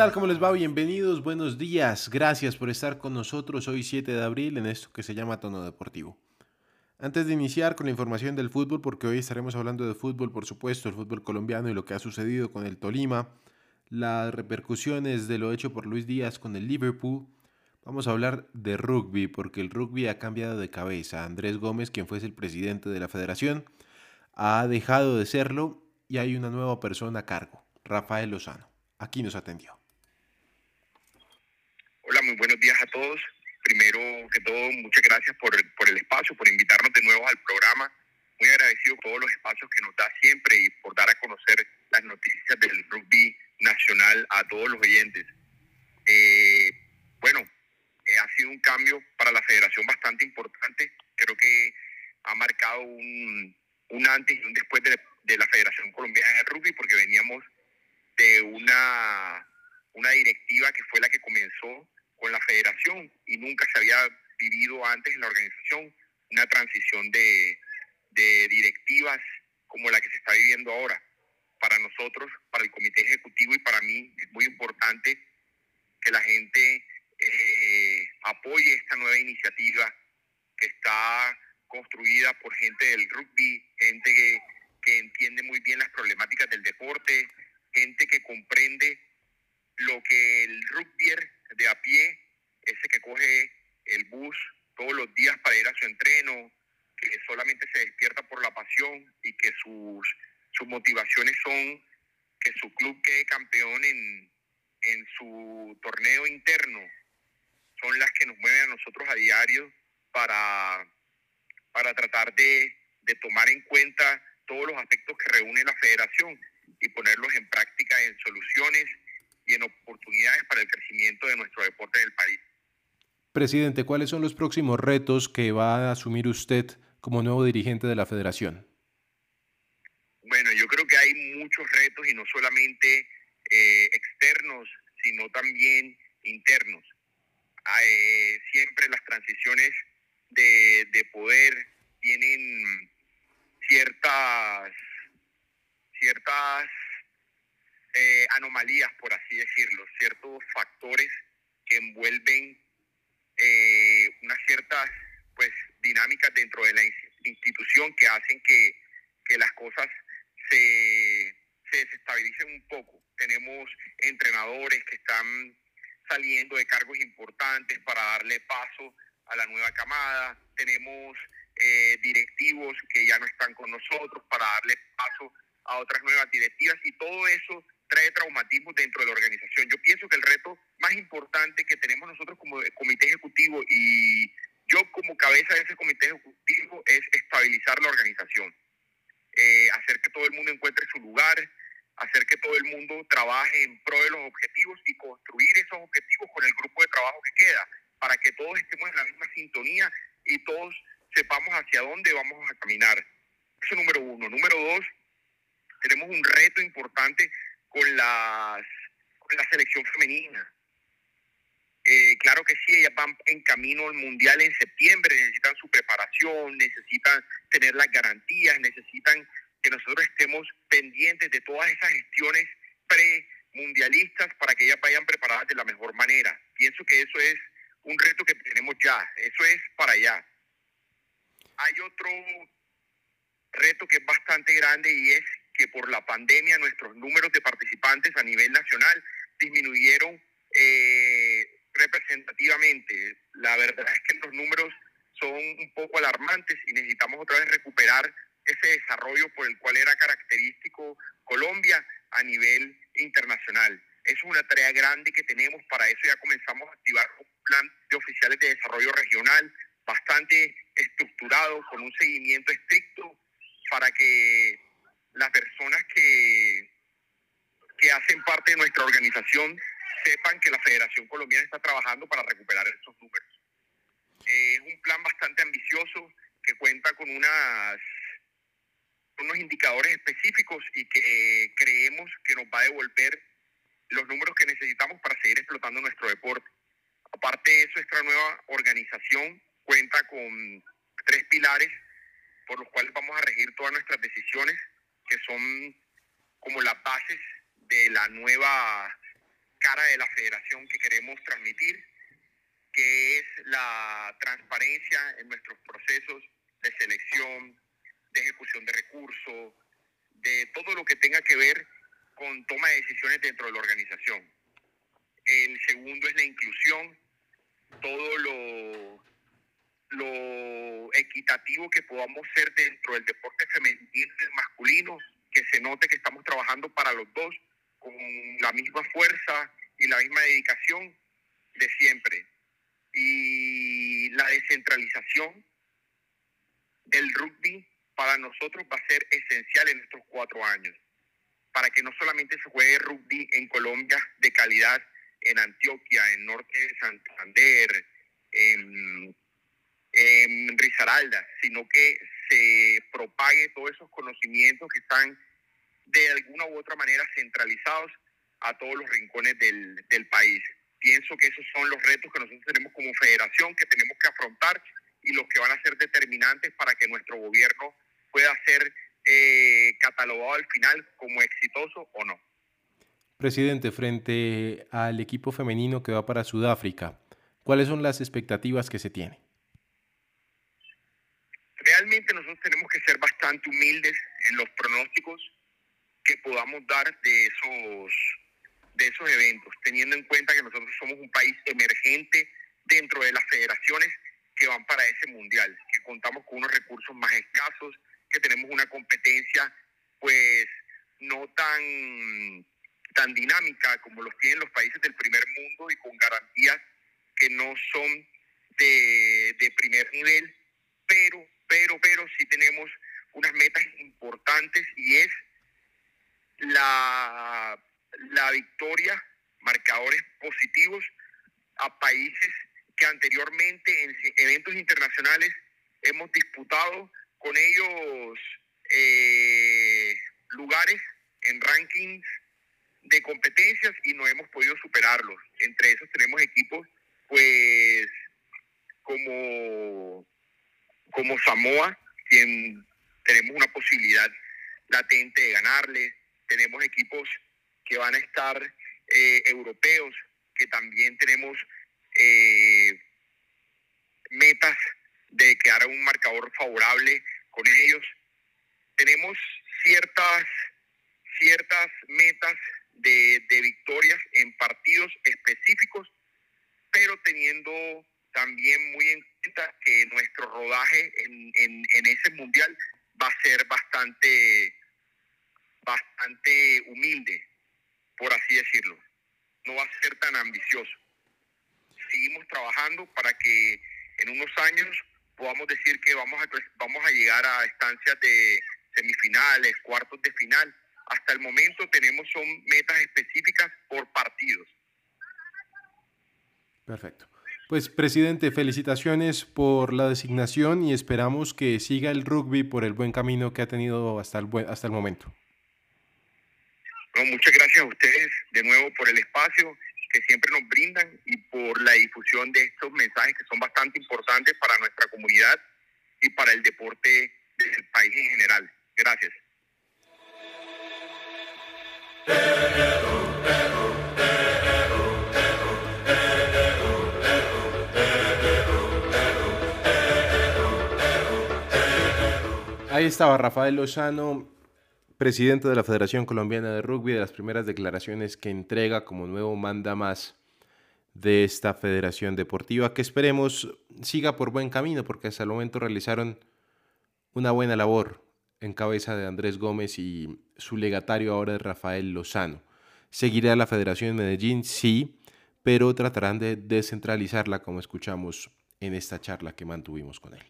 tal? ¿Cómo les va? Bienvenidos, buenos días. Gracias por estar con nosotros hoy 7 de abril en esto que se llama Tono Deportivo. Antes de iniciar con la información del fútbol, porque hoy estaremos hablando de fútbol, por supuesto, el fútbol colombiano y lo que ha sucedido con el Tolima, las repercusiones de lo hecho por Luis Díaz con el Liverpool, vamos a hablar de rugby, porque el rugby ha cambiado de cabeza. Andrés Gómez, quien fuese el presidente de la federación, ha dejado de serlo y hay una nueva persona a cargo, Rafael Lozano. Aquí nos atendió. Hola, muy buenos días a todos. Primero que todo, muchas gracias por, por el espacio, por invitarnos de nuevo al programa. Muy agradecido por todos los espacios que nos da siempre y por dar a conocer las noticias del rugby nacional a todos los oyentes. Eh, bueno, eh, ha sido un cambio para la federación bastante importante. Creo que ha marcado un, un antes y un después de, de la Federación Colombiana de Rugby porque veníamos de una, una directiva que fue la que comenzó con la federación y nunca se había vivido antes en la organización una transición de, de directivas como la que se está viviendo ahora. Para nosotros, para el comité ejecutivo y para mí es muy importante que la gente eh, apoye esta nueva iniciativa que está construida por gente del rugby, gente que, que entiende muy bien las problemáticas del deporte, gente que comprende lo que el rugbyer de a pie, ese que coge el bus todos los días para ir a su entreno, que solamente se despierta por la pasión y que sus, sus motivaciones son que su club quede campeón en, en su torneo interno, son las que nos mueven a nosotros a diario para, para tratar de, de tomar en cuenta todos los aspectos que reúne la federación y ponerlos en práctica en soluciones y en oportunidades para el crecimiento de nuestro deporte en el país. Presidente, ¿cuáles son los próximos retos que va a asumir usted como nuevo dirigente de la federación? Bueno, yo creo que hay muchos retos y no solamente eh, externos, sino también internos. Eh, siempre las transiciones de, de poder tienen ciertas ciertas eh, anomalías, por así decirlo, ciertos factores que envuelven eh, unas ciertas pues dinámicas dentro de la institución que hacen que, que las cosas se, se desestabilicen un poco. Tenemos entrenadores que están saliendo de cargos importantes para darle paso a la nueva camada. Tenemos eh, directivos que ya no están con nosotros para darle paso a otras nuevas directivas y todo eso trae traumatismo dentro de la organización. Yo pienso que el reto más importante que tenemos nosotros como comité ejecutivo y yo como cabeza de ese comité ejecutivo es estabilizar la organización, eh, hacer que todo el mundo encuentre su lugar, hacer que todo el mundo trabaje en pro de los objetivos y construir esos objetivos con el grupo de trabajo que queda, para que todos estemos en la misma sintonía y todos sepamos hacia dónde vamos a caminar. Eso número uno. Número dos, tenemos un reto importante con, las, con la selección femenina. Eh, claro que sí, ellas van en camino al Mundial en septiembre, necesitan su preparación, necesitan tener las garantías, necesitan que nosotros estemos pendientes de todas esas gestiones pre-mundialistas para que ellas vayan preparadas de la mejor manera. Pienso que eso es un reto que tenemos ya, eso es para allá. Hay otro reto que es bastante grande y es que por la pandemia nuestros números de participantes a nivel nacional disminuyeron eh, representativamente. La verdad es que los números son un poco alarmantes y necesitamos otra vez recuperar ese desarrollo por el cual era característico Colombia a nivel internacional. Es una tarea grande que tenemos, para eso ya comenzamos a activar un plan de oficiales de desarrollo regional bastante estructurado, con un seguimiento estricto para que las personas que, que hacen parte de nuestra organización sepan que la Federación Colombiana está trabajando para recuperar estos números. Eh, es un plan bastante ambicioso que cuenta con unas unos indicadores específicos y que creemos que nos va a devolver los números que necesitamos para seguir explotando nuestro deporte. Aparte de eso, esta nueva organización cuenta con tres pilares por los cuales vamos a regir todas nuestras decisiones, que son como las bases de la nueva cara de la federación que queremos transmitir, que es la transparencia en nuestros procesos de selección, de ejecución de recursos, de todo lo que tenga que ver con toma de decisiones dentro de la organización. El segundo es la inclusión, todo lo, lo equitativo que podamos ser dentro del deporte femenino y masculino, que se note que estamos trabajando para los dos con la misma fuerza y la misma dedicación de siempre. Y la descentralización del rugby para nosotros va a ser esencial en estos cuatro años, para que no solamente se juegue rugby en Colombia de calidad, en Antioquia, en Norte de Santander, en, en Risaralda, sino que se propague todos esos conocimientos que están de alguna u otra manera centralizados a todos los rincones del, del país. Pienso que esos son los retos que nosotros tenemos como federación, que tenemos que afrontar y los que van a ser determinantes para que nuestro gobierno pueda ser eh, catalogado al final como exitoso o no. Presidente, frente al equipo femenino que va para Sudáfrica, ¿cuáles son las expectativas que se tiene? Realmente nosotros tenemos que ser bastante humildes en los pronósticos que podamos dar de esos, de esos eventos, teniendo en cuenta que nosotros somos un país emergente dentro de las federaciones que van para ese mundial, que contamos con unos recursos más escasos, que tenemos una competencia pues no tan, tan dinámica como los tienen los países del primer mundo y con garantías que no son de, de primer nivel, pero, pero, pero sí tenemos unas metas importantes y es la, la victoria, marcadores positivos a países que anteriormente en eventos internacionales hemos disputado con ellos eh, lugares en rankings de competencias y no hemos podido superarlos. Entre esos tenemos equipos pues como, como Samoa, quien tenemos una posibilidad latente de ganarle. Tenemos equipos que van a estar eh, europeos, que también tenemos eh, metas de quedar un marcador favorable con ellos. Tenemos ciertas, ciertas metas de victorias en partidos específicos, pero teniendo también muy en cuenta que nuestro rodaje en, en, en, ese mundial va a ser bastante, bastante humilde, por así decirlo. No va a ser tan ambicioso. Seguimos trabajando para que en unos años podamos decir que vamos a, vamos a llegar a estancias de semifinales, cuartos de final. Hasta el momento tenemos son metas específicas por partidos. Perfecto. Pues presidente, felicitaciones por la designación y esperamos que siga el rugby por el buen camino que ha tenido hasta el, hasta el momento. Muchas gracias a ustedes de nuevo por el espacio que siempre nos brindan y por la difusión de estos mensajes que son bastante importantes para nuestra comunidad y para el deporte del país en general. Gracias. Ahí estaba Rafael Lozano, presidente de la Federación Colombiana de Rugby, de las primeras declaraciones que entrega como nuevo manda más de esta federación deportiva, que esperemos siga por buen camino, porque hasta el momento realizaron una buena labor en cabeza de Andrés Gómez y su legatario ahora es Rafael Lozano. ¿Seguirá la Federación de Medellín? Sí, pero tratarán de descentralizarla como escuchamos en esta charla que mantuvimos con él.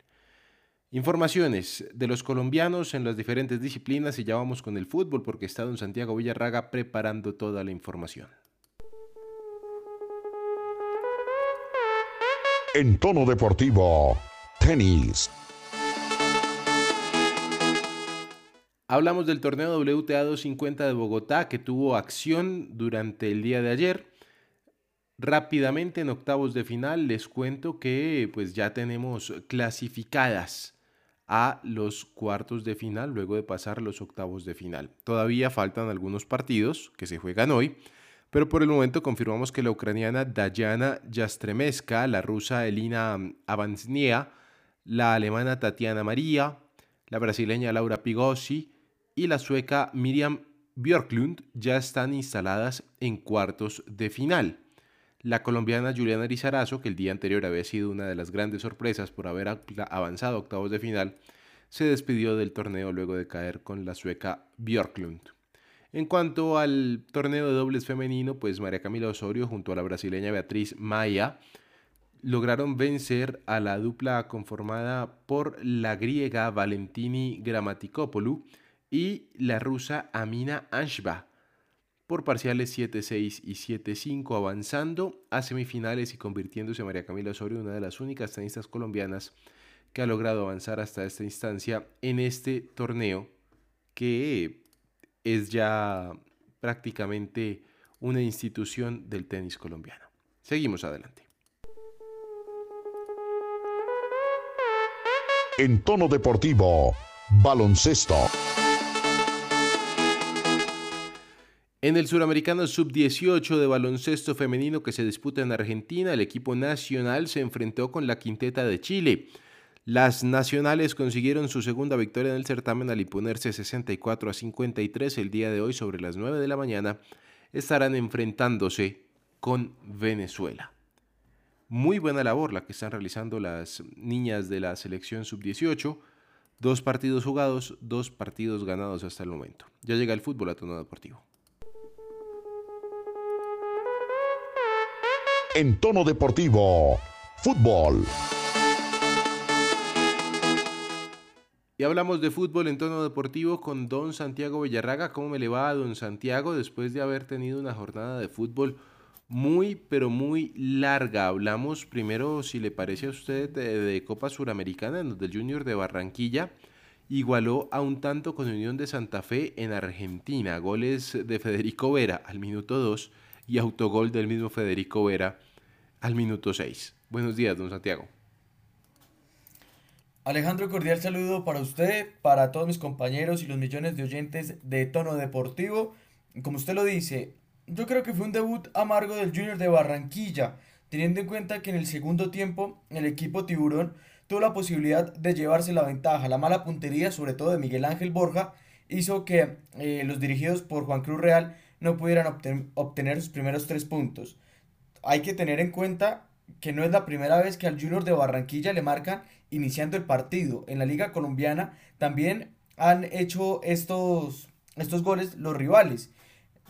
Informaciones de los colombianos en las diferentes disciplinas y ya vamos con el fútbol porque está don Santiago Villarraga preparando toda la información. En tono deportivo, tenis. Hablamos del torneo WTA 250 de Bogotá que tuvo acción durante el día de ayer. Rápidamente en octavos de final les cuento que pues ya tenemos clasificadas a los cuartos de final luego de pasar los octavos de final. Todavía faltan algunos partidos que se juegan hoy, pero por el momento confirmamos que la ucraniana Dayana Yastremeska, la rusa Elina Avansnia, la alemana Tatiana María, la brasileña Laura Pigossi y la sueca Miriam Björklund ya están instaladas en cuartos de final. La colombiana Juliana Rizarazo, que el día anterior había sido una de las grandes sorpresas por haber avanzado a octavos de final, se despidió del torneo luego de caer con la sueca Björklund. En cuanto al torneo de dobles femenino, pues María Camila Osorio junto a la brasileña Beatriz Maya lograron vencer a la dupla conformada por la griega Valentini Grammatikopoulou y la rusa Amina Anshba por parciales 7-6 y 7-5 avanzando a semifinales y convirtiéndose María Camila Osorio una de las únicas tenistas colombianas que ha logrado avanzar hasta esta instancia en este torneo que es ya prácticamente una institución del tenis colombiano. Seguimos adelante. En tono deportivo, baloncesto. En el suramericano sub-18 de baloncesto femenino que se disputa en Argentina, el equipo nacional se enfrentó con la quinteta de Chile. Las nacionales consiguieron su segunda victoria en el certamen al imponerse 64 a 53 el día de hoy sobre las 9 de la mañana. Estarán enfrentándose con Venezuela. Muy buena labor la que están realizando las niñas de la selección sub-18. Dos partidos jugados, dos partidos ganados hasta el momento. Ya llega el fútbol a tono deportivo. En tono deportivo, fútbol. Y hablamos de fútbol en tono deportivo con don Santiago Villarraga. ¿Cómo me le va a don Santiago después de haber tenido una jornada de fútbol muy, pero muy larga? Hablamos primero, si le parece a usted, de, Copa Suramericana, en donde Junior de Barranquilla igualó a un tanto con Unión de Santa Fe en Argentina. Goles de Federico Vera al minuto 2 y autogol del mismo Federico Vera al minuto 6. Buenos días, don Santiago. Alejandro, cordial saludo para usted, para todos mis compañeros y los millones de oyentes de Tono Deportivo. Como usted lo dice, yo creo que fue un debut amargo del Junior de Barranquilla, teniendo en cuenta que en el segundo tiempo el equipo tiburón tuvo la posibilidad de llevarse la ventaja. La mala puntería, sobre todo de Miguel Ángel Borja, hizo que eh, los dirigidos por Juan Cruz Real no pudieran obtener sus primeros tres puntos. Hay que tener en cuenta que no es la primera vez que al Junior de Barranquilla le marcan iniciando el partido. En la Liga Colombiana también han hecho estos, estos goles los rivales.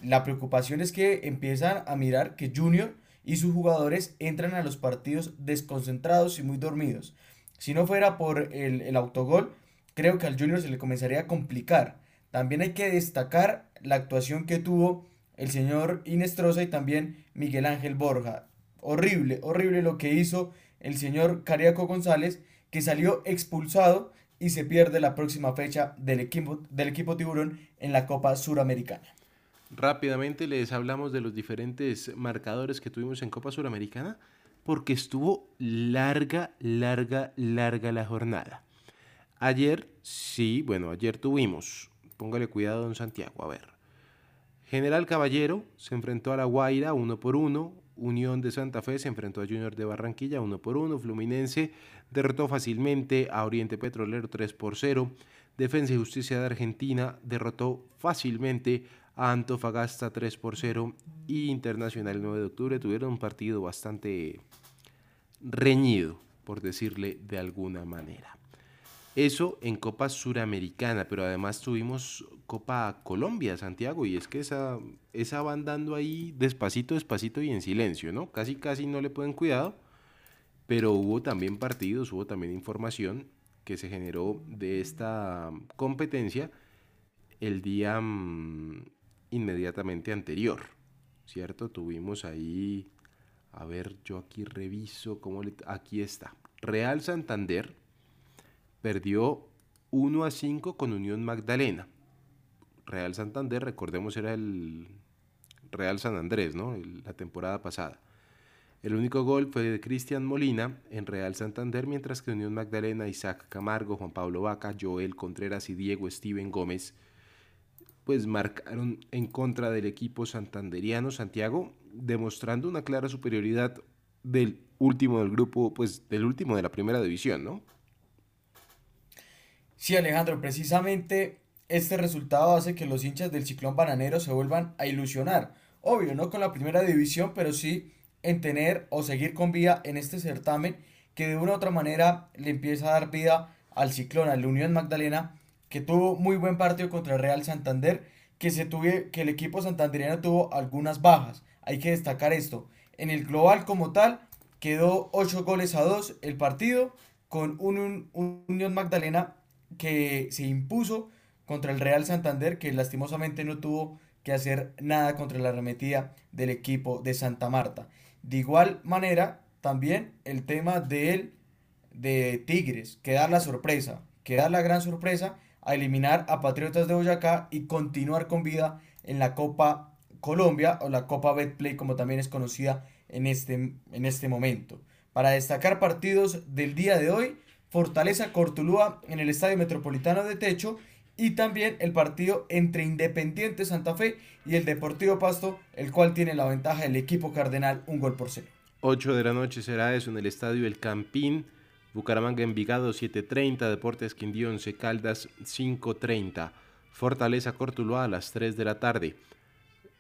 La preocupación es que empiezan a mirar que Junior y sus jugadores entran a los partidos desconcentrados y muy dormidos. Si no fuera por el, el autogol, creo que al Junior se le comenzaría a complicar. También hay que destacar la actuación que tuvo el señor Inestrosa y también Miguel Ángel Borja. Horrible, horrible lo que hizo el señor Cariaco González, que salió expulsado y se pierde la próxima fecha del equipo, del equipo tiburón en la Copa Suramericana. Rápidamente les hablamos de los diferentes marcadores que tuvimos en Copa Suramericana, porque estuvo larga, larga, larga la jornada. Ayer, sí, bueno, ayer tuvimos Póngale cuidado, don Santiago. A ver. General Caballero se enfrentó a La Guaira uno por uno. Unión de Santa Fe se enfrentó a Junior de Barranquilla uno por uno. Fluminense derrotó fácilmente a Oriente Petrolero 3 por 0. Defensa y Justicia de Argentina derrotó fácilmente a Antofagasta 3 por 0. Y Internacional el 9 de octubre tuvieron un partido bastante reñido, por decirle de alguna manera. Eso en Copa Suramericana, pero además tuvimos Copa Colombia, Santiago, y es que esa, esa van dando ahí despacito, despacito y en silencio, ¿no? Casi, casi no le pueden cuidado, pero hubo también partidos, hubo también información que se generó de esta competencia el día mm, inmediatamente anterior, ¿cierto? Tuvimos ahí A ver, yo aquí reviso cómo le... Aquí está. Real Santander perdió 1 a 5 con Unión Magdalena. Real Santander, recordemos, era el Real San Andrés, ¿no? La temporada pasada. El único gol fue de Cristian Molina en Real Santander, mientras que Unión Magdalena, Isaac Camargo, Juan Pablo Vaca, Joel Contreras y Diego Steven Gómez, pues marcaron en contra del equipo santanderiano Santiago, demostrando una clara superioridad del último del grupo, pues del último de la primera división, ¿no? Sí, Alejandro, precisamente este resultado hace que los hinchas del Ciclón Bananero se vuelvan a ilusionar. Obvio, no con la primera división, pero sí en tener o seguir con vida en este certamen que de una u otra manera le empieza a dar vida al Ciclón, a la Unión Magdalena, que tuvo muy buen partido contra el Real Santander, que, se tuve, que el equipo santandereano tuvo algunas bajas. Hay que destacar esto. En el global como tal, quedó 8 goles a 2 el partido, con un Unión Magdalena que se impuso contra el Real Santander, que lastimosamente no tuvo que hacer nada contra la arremetida del equipo de Santa Marta. De igual manera, también el tema de de Tigres, que da la sorpresa, que da la gran sorpresa a eliminar a Patriotas de Boyacá y continuar con vida en la Copa Colombia o la Copa Betplay como también es conocida en este, en este momento. Para destacar partidos del día de hoy, Fortaleza Cortulúa en el Estadio Metropolitano de Techo y también el partido entre Independiente Santa Fe y el Deportivo Pasto, el cual tiene la ventaja del equipo cardenal un gol por cero. 8 de la noche será eso en el estadio El Campín. Bucaramanga Envigado 7.30, Deportes Quindío 11 Caldas 5.30, Fortaleza Cortuluá a las 3 de la tarde.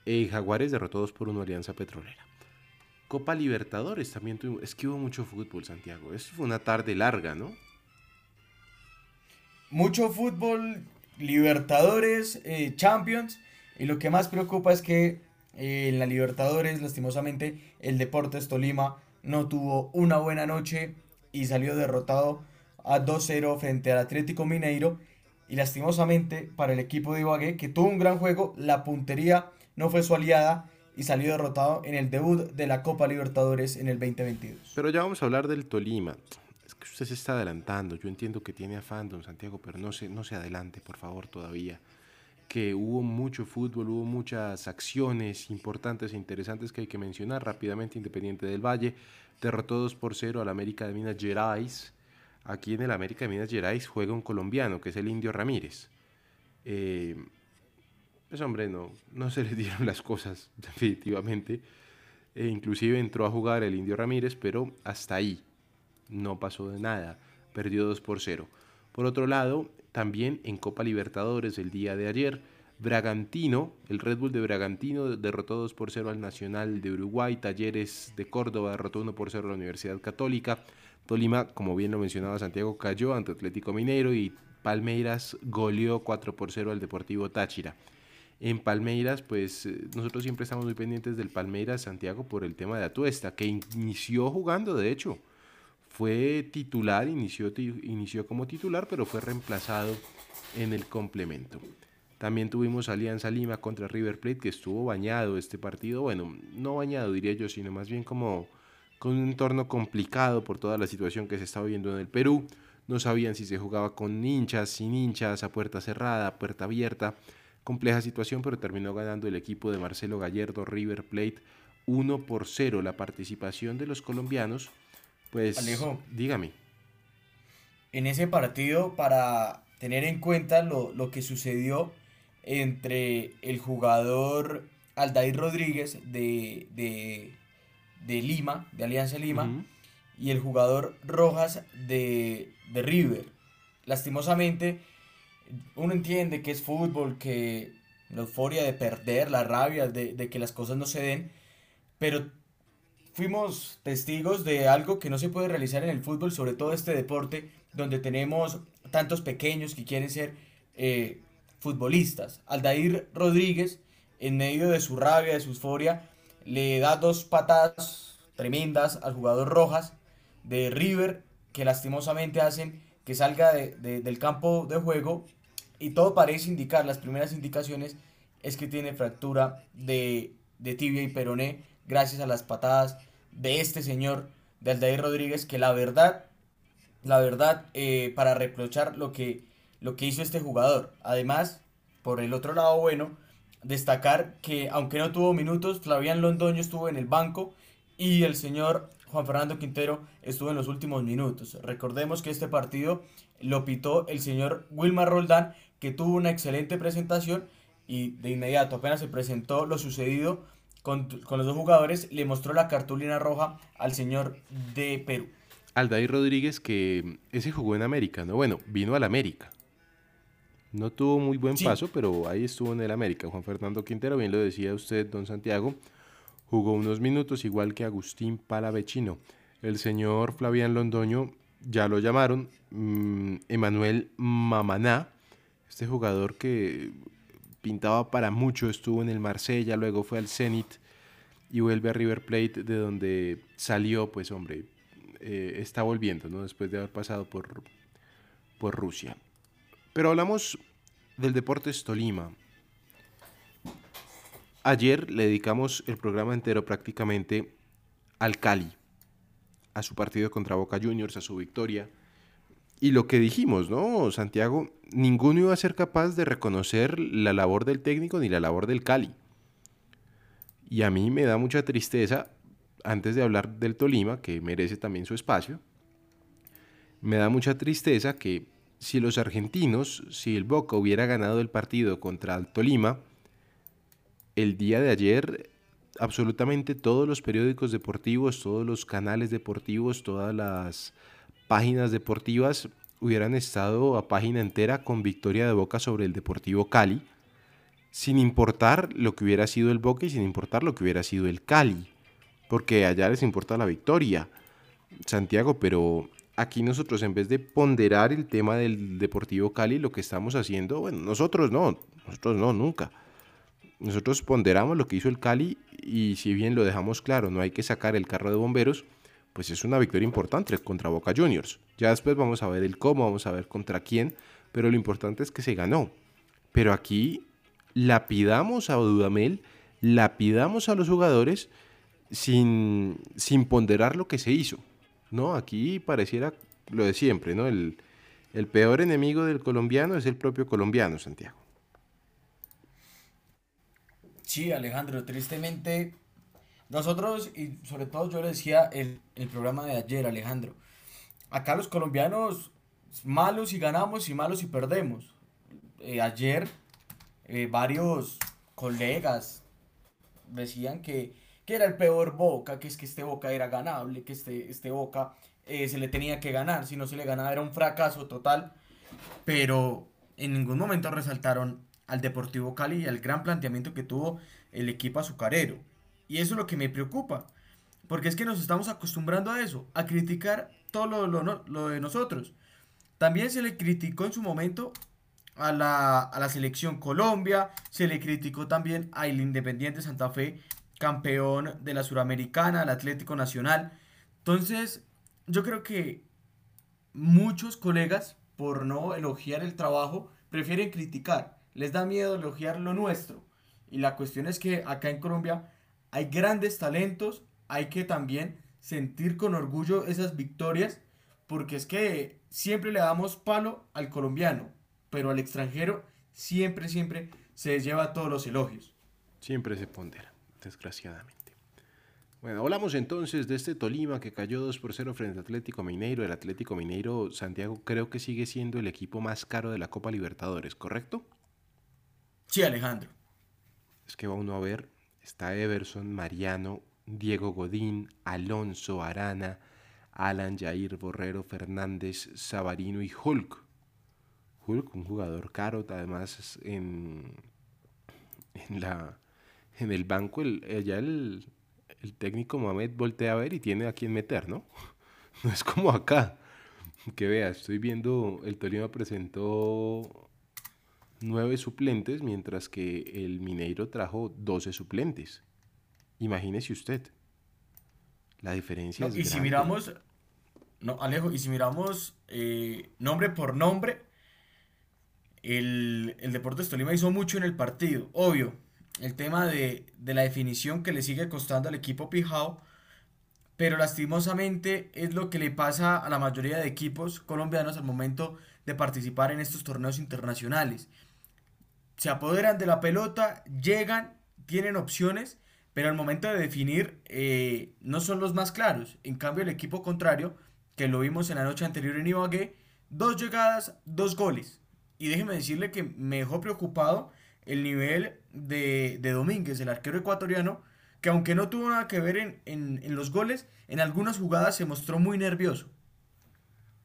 Eh, Jaguares derrotados por una alianza petrolera. Copa Libertadores también tuvimos, es que hubo mucho fútbol Santiago, es fue una tarde larga, ¿no? Mucho fútbol, Libertadores, eh, Champions. Y lo que más preocupa es que eh, en la Libertadores, lastimosamente, el Deportes Tolima no tuvo una buena noche y salió derrotado a 2-0 frente al Atlético Mineiro. Y lastimosamente para el equipo de Ibagué, que tuvo un gran juego, la puntería no fue su aliada y salió derrotado en el debut de la Copa Libertadores en el 2022. Pero ya vamos a hablar del Tolima. Es que usted se está adelantando. Yo entiendo que tiene afán, don Santiago, pero no se, no se adelante, por favor, todavía. Que hubo mucho fútbol, hubo muchas acciones importantes e interesantes que hay que mencionar rápidamente. Independiente del Valle derrotó 2 por 0 al América de Minas Gerais. Aquí en el América de Minas Gerais juega un colombiano, que es el Indio Ramírez. Eh, pues hombre, no, no se le dieron las cosas, definitivamente. E inclusive entró a jugar el Indio Ramírez, pero hasta ahí no pasó de nada. Perdió 2 por 0. Por otro lado, también en Copa Libertadores el día de ayer, Bragantino, el Red Bull de Bragantino derrotó 2 por 0 al Nacional de Uruguay, Talleres de Córdoba derrotó 1 por 0 a la Universidad Católica, Tolima, como bien lo mencionaba Santiago, cayó ante Atlético Mineiro y Palmeiras goleó 4 por 0 al Deportivo Táchira. En Palmeiras, pues eh, nosotros siempre estamos muy pendientes del Palmeiras Santiago por el tema de Atuesta, que inició jugando, de hecho. Fue titular, inició, inició como titular, pero fue reemplazado en el complemento. También tuvimos Alianza Lima contra River Plate, que estuvo bañado este partido. Bueno, no bañado diría yo, sino más bien como con un entorno complicado por toda la situación que se está viviendo en el Perú. No sabían si se jugaba con hinchas, sin hinchas, a puerta cerrada, a puerta abierta. Compleja situación, pero terminó ganando el equipo de Marcelo Gallardo River Plate 1 por 0. La participación de los colombianos, pues Alejo. dígame. en ese partido para tener en cuenta lo, lo que sucedió entre el jugador Aldair Rodríguez de, de, de Lima, de Alianza Lima, y el jugador Rojas de, de River. Lastimosamente, uno entiende que es fútbol, que la euforia de perder, la rabia de, de que las cosas no se den, pero fuimos testigos de algo que no se puede realizar en el fútbol, sobre todo este deporte, donde tenemos tantos pequeños que quieren ser eh, futbolistas. Aldair Rodríguez, en medio de su rabia, de su euforia, le da dos patadas tremendas al jugador Rojas de River, que lastimosamente hacen que salga de- de- del campo de juego y todo parece indicar, las primeras indicaciones es que tiene fractura de, de tibia y peroné gracias a las patadas de este señor, de Aldair Rodríguez, que la verdad, la verdad, eh, para reprochar lo que, lo que hizo este jugador. Además, por el otro lado, bueno, destacar que aunque no tuvo minutos, Flavián Londoño estuvo en el banco y el señor Juan Fernando Quintero estuvo en los últimos minutos. Recordemos que este partido lo pitó el señor Wilmar Roldán, que tuvo una excelente presentación y de inmediato apenas se presentó lo sucedido con, con los dos jugadores, le mostró la cartulina roja al señor de Perú. Aldair Rodríguez, que ese jugó en América, ¿no? Bueno, vino al América. No tuvo muy buen Sí. paso, pero ahí estuvo en el América. Juan Fernando Quintero, bien lo decía usted, don Santiago, jugó unos minutos igual que Agustín Palavecino. El señor Flavián Londoño, ya lo llamaron, mm, Emanuel Mamaná, este jugador que pintaba para mucho, estuvo en el Marsella, luego fue al Zenit y vuelve a River Plate, de donde salió, pues hombre, eh, está volviendo, ¿no? Después de haber pasado por, por Rusia. Pero hablamos del Deportes Tolima. Ayer le dedicamos el programa entero prácticamente al Cali, a su partido contra Boca Juniors, a su victoria. Y lo que dijimos, ¿no, Santiago? Ninguno iba a ser capaz de reconocer la labor del técnico ni la labor del Cali. Y a mí me da mucha tristeza, antes de hablar del Tolima, que merece también su espacio, me da mucha tristeza que si los argentinos, si el Boca hubiera ganado el partido contra el Tolima, el día de ayer absolutamente todos los periódicos deportivos, todos los canales deportivos, todas las páginas deportivas hubieran estado a página entera con victoria de Boca sobre el Deportivo Cali, sin importar lo que hubiera sido el Boca y sin importar lo que hubiera sido el Cali, porque allá les importa la victoria, Santiago, pero aquí nosotros en vez de ponderar el tema del Deportivo Cali, lo que estamos haciendo, bueno, nosotros no, nosotros no, nunca. Nosotros ponderamos lo que hizo el Cali y si bien lo dejamos claro, no hay que sacar el carro de bomberos, pues es una victoria importante contra Boca Juniors. Ya después vamos a ver el cómo, vamos a ver contra quién, pero lo importante es que se ganó. Pero aquí lapidamos a Dudamel, lapidamos a los jugadores sin, sin ponderar lo que se hizo. ¿no? Aquí pareciera lo de siempre, ¿no? El, el peor enemigo del colombiano es el propio colombiano, Santiago. Sí, Alejandro, tristemente, nosotros, y sobre todo yo le decía el, el programa de ayer, Alejandro, acá los colombianos malos y ganamos y malos y perdemos. Eh, ayer eh, varios colegas decían que, que era el peor Boca, que es que este Boca era ganable, que este, este Boca eh, se le tenía que ganar, si no se le ganaba era un fracaso total, pero en ningún momento resaltaron al Deportivo Cali y al gran planteamiento que tuvo el equipo azucarero. Y eso es lo que me preocupa, porque es que nos estamos acostumbrando a eso, a criticar todo lo, lo, lo de nosotros. También se le criticó en su momento a la, a la selección Colombia, se le criticó también al Independiente Santa Fe, campeón de la Suramericana, al Atlético Nacional. Entonces, yo creo que muchos colegas, por no elogiar el trabajo, prefieren criticar. Les da miedo elogiar lo nuestro. Y la cuestión es que acá en Colombia hay grandes talentos, hay que también sentir con orgullo esas victorias, porque es que siempre le damos palo al colombiano, pero al extranjero siempre, siempre se lleva todos los elogios. Siempre se pondera, desgraciadamente. Bueno, hablamos entonces de este Tolima que cayó 2 por 0 frente al Atlético Mineiro. El Atlético Mineiro, Santiago, creo que sigue siendo el equipo más caro de la Copa Libertadores, ¿correcto? Sí, Alejandro. Es que va uno a ver, está Everson, Mariano, Diego Godín, Alonso, Arana, Alan, Jair, Borrero, Fernández, Sabarino y Hulk. Hulk, un jugador caro, además en, en, la, en el banco, el, el, el técnico Mohamed voltea a ver y tiene a quien meter, ¿no? No es como acá. Que vea, estoy viendo, el Tolima presentó nueve suplentes, mientras que el Mineiro trajo 12 suplentes. Imagínese usted. La diferencia No, es y si miramos, no, Alejo, y si miramos eh, nombre por nombre, el, el Deportes Tolima hizo mucho en el partido, obvio. El tema de, de la definición que le sigue costando al equipo Pijao, pero lastimosamente es lo que le pasa a la mayoría de equipos colombianos al momento de participar en estos torneos internacionales. Se apoderan de la pelota, llegan, tienen opciones, pero al momento de definir eh, no son los más claros. En cambio, el equipo contrario, que lo vimos en la noche anterior en Ibagué, dos llegadas, dos goles. Y déjeme decirle que me dejó preocupado el nivel de, de Domínguez, el arquero ecuatoriano, que aunque no tuvo nada que ver en, en- en los goles, en algunas jugadas se mostró muy nervioso.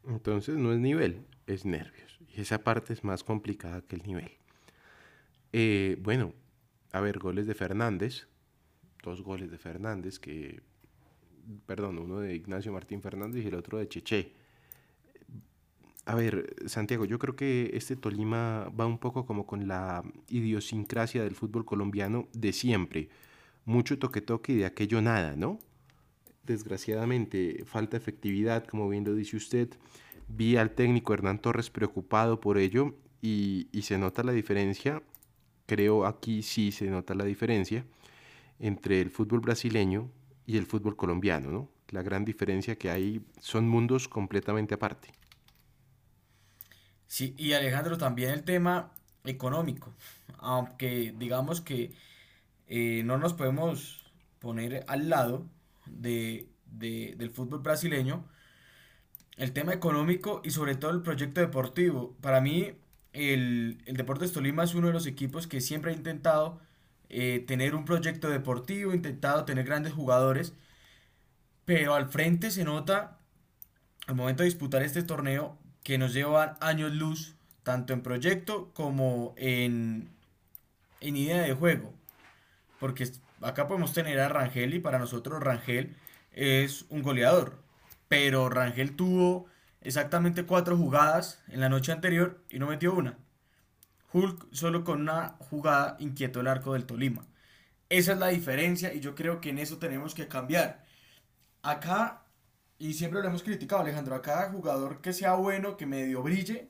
Entonces no es nivel, es nervios. Y esa parte es más complicada que el nivel. Eh, bueno, a ver, goles de Fernández. Dos goles de Fernández que... Perdón, uno de Ignacio Martín Fernández y el otro de Cheche. A ver, Santiago, yo creo que este Tolima va un poco como con la idiosincrasia del fútbol colombiano de siempre. Mucho toque-toque y de aquello nada, ¿no? Desgraciadamente, falta efectividad, como bien lo dice usted. Vi al técnico Hernán Torres preocupado por ello y, y se nota la diferencia, creo aquí sí se nota la diferencia entre el fútbol brasileño y el fútbol colombiano, ¿no? La gran diferencia que hay son mundos completamente aparte. Sí, y Alejandro, también el tema económico, aunque digamos que eh, no nos podemos poner al lado de, de- del fútbol brasileño, el tema económico y sobre todo el proyecto deportivo. Para mí, el, el Deportes Tolima es uno de los equipos que siempre ha intentado eh, tener un proyecto deportivo, intentado tener grandes jugadores, pero al frente se nota al momento de disputar este torneo que nos llevan años luz, tanto en proyecto como en, en idea de juego. Porque acá podemos tener a Rangel y para nosotros Rangel es un goleador. Pero Rangel tuvo exactamente cuatro jugadas en la noche anterior y no metió una. Hulk solo con una jugada inquietó el arco del Tolima. Esa es la diferencia y yo creo que en eso tenemos que cambiar. Acá, y siempre lo hemos criticado, Alejandro, a cada jugador que sea bueno, que medio brille,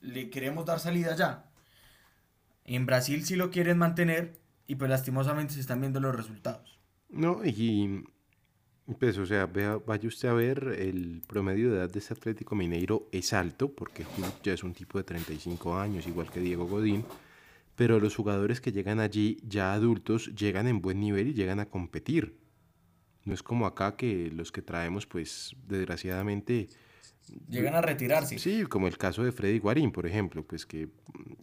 le queremos dar salida ya. En Brasil sí lo quieren mantener y pues lastimosamente se están viendo los resultados. No, y pues, o sea, vea, vaya usted a ver, el promedio de edad de este Atlético Mineiro es alto, porque ya es un tipo de 35 años, igual que Diego Godín, pero los jugadores que llegan allí, ya adultos, llegan en buen nivel y llegan a competir. No es como acá que los que traemos, pues, desgraciadamente, Llegan a retirarse. Sí, como el caso de Freddy Guarín, por ejemplo, pues que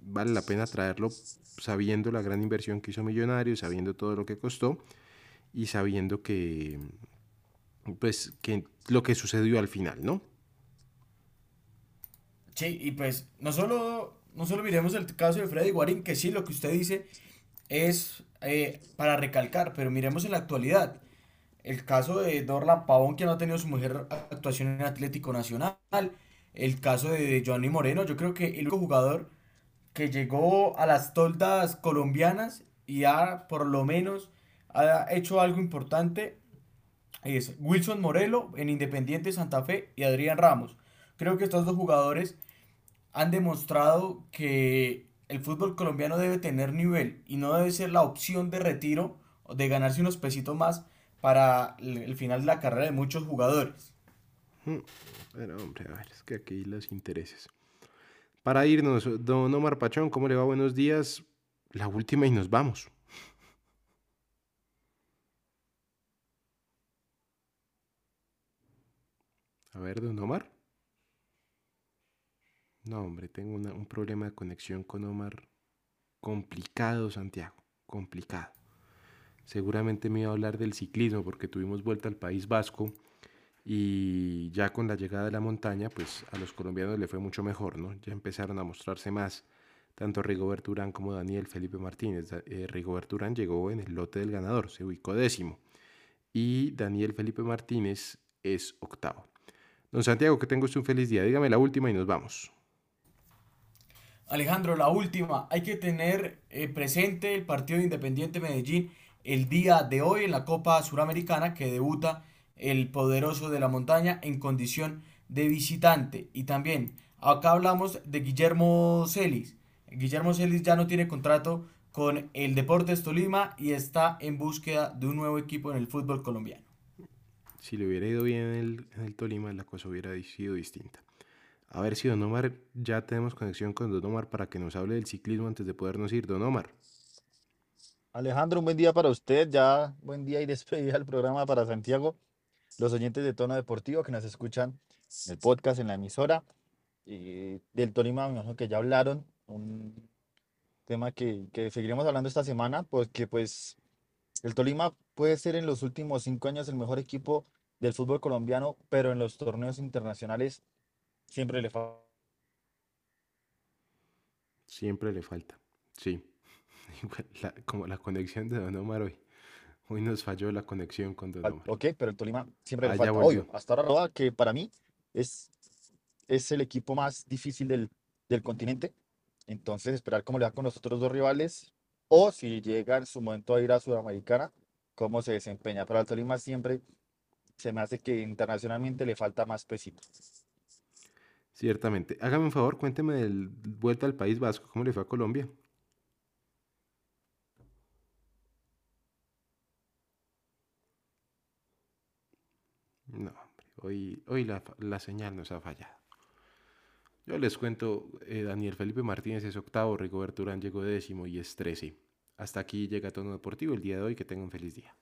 vale la pena traerlo sabiendo la gran inversión que hizo Millonarios, sabiendo todo lo que costó y sabiendo que, pues, que lo que sucedió al final, ¿no? Sí, y pues no solo, no solo miremos el caso de Freddy Guarín, que sí, lo que usted dice es eh, para recalcar, pero miremos en la actualidad. El caso de Dorlan Pavón, que no ha tenido su mujer actuación en Atlético Nacional. El caso de Johnny Moreno, yo creo que el único jugador que llegó a las toldas colombianas y ha por lo menos ha hecho algo importante es Wilson Morelo en Independiente Santa Fe y Adrián Ramos. Creo que estos dos jugadores han demostrado que el fútbol colombiano debe tener nivel y no debe ser la opción de retiro o de ganarse unos pesitos más para el final de la carrera de muchos jugadores. Pero, hombre, a ver, es que aquí los intereses. Para irnos, don Omar Pachón, ¿cómo le va? Buenos días. La última y nos vamos. A ver, don Omar. No, hombre, tengo un problema de conexión con Omar complicado, Santiago, complicado. Seguramente me iba a hablar del ciclismo porque tuvimos vuelta al País Vasco y ya con la llegada de la montaña, pues a los colombianos le fue mucho mejor, ¿no? Ya empezaron a mostrarse más, tanto Rigobert Urán como Daniel Felipe Martínez. Eh, Rigobert Urán llegó en el lote del ganador, se ubicó décimo. Y Daniel Felipe Martínez es octavo. Don Santiago, que tenga un feliz día. Dígame la última y nos vamos. Alejandro, la última. Hay que tener eh, presente el partido de Independiente Medellín el día de hoy en la Copa Suramericana que debuta el poderoso de la montaña en condición de visitante. Y también acá hablamos de Guillermo Celis. Guillermo Celis ya no tiene contrato con el Deportes Tolima y está en búsqueda de un nuevo equipo en el fútbol colombiano. Si le hubiera ido bien en el, Tolima, la cosa hubiera sido distinta. A ver si Don Omar, ya tenemos conexión con Don Omar para que nos hable del ciclismo antes de podernos ir. Don Omar. Alejandro, un buen día para usted, ya buen día y despedida del programa para Santiago, los oyentes de Tono Deportivo que nos escuchan en el podcast, en la emisora, y del Tolima, que ya hablaron, un tema que, que seguiremos hablando esta semana, porque pues el Tolima puede ser en los últimos cinco años el mejor equipo del fútbol colombiano, pero en los torneos internacionales siempre le falta. Siempre le falta, sí. La- como la conexión de Don Omar hoy. Hoy nos falló la conexión con Don Omar. Ok, pero el Tolima siempre Ah, le ya falta. volvió. Obvio, hasta ahora Roda, que para mí es, es el equipo más difícil del, del continente. Entonces, esperar cómo le va con los otros dos rivales. O si llega en su momento a ir a Sudamericana, cómo se desempeña. Pero al Tolima siempre se me hace que internacionalmente le falta más pesito. Ciertamente. Hágame un favor, cuénteme del vuelta al País Vasco. ¿Cómo le fue a Colombia? No, hombre. Hoy, hoy la, la señal nos ha fallado. Yo les cuento, eh, Daniel Felipe Martínez es octavo, Rigoberto Urán llegó décimo y es trece. Hasta aquí llega Tono Deportivo el día de hoy. Que tengan un feliz día.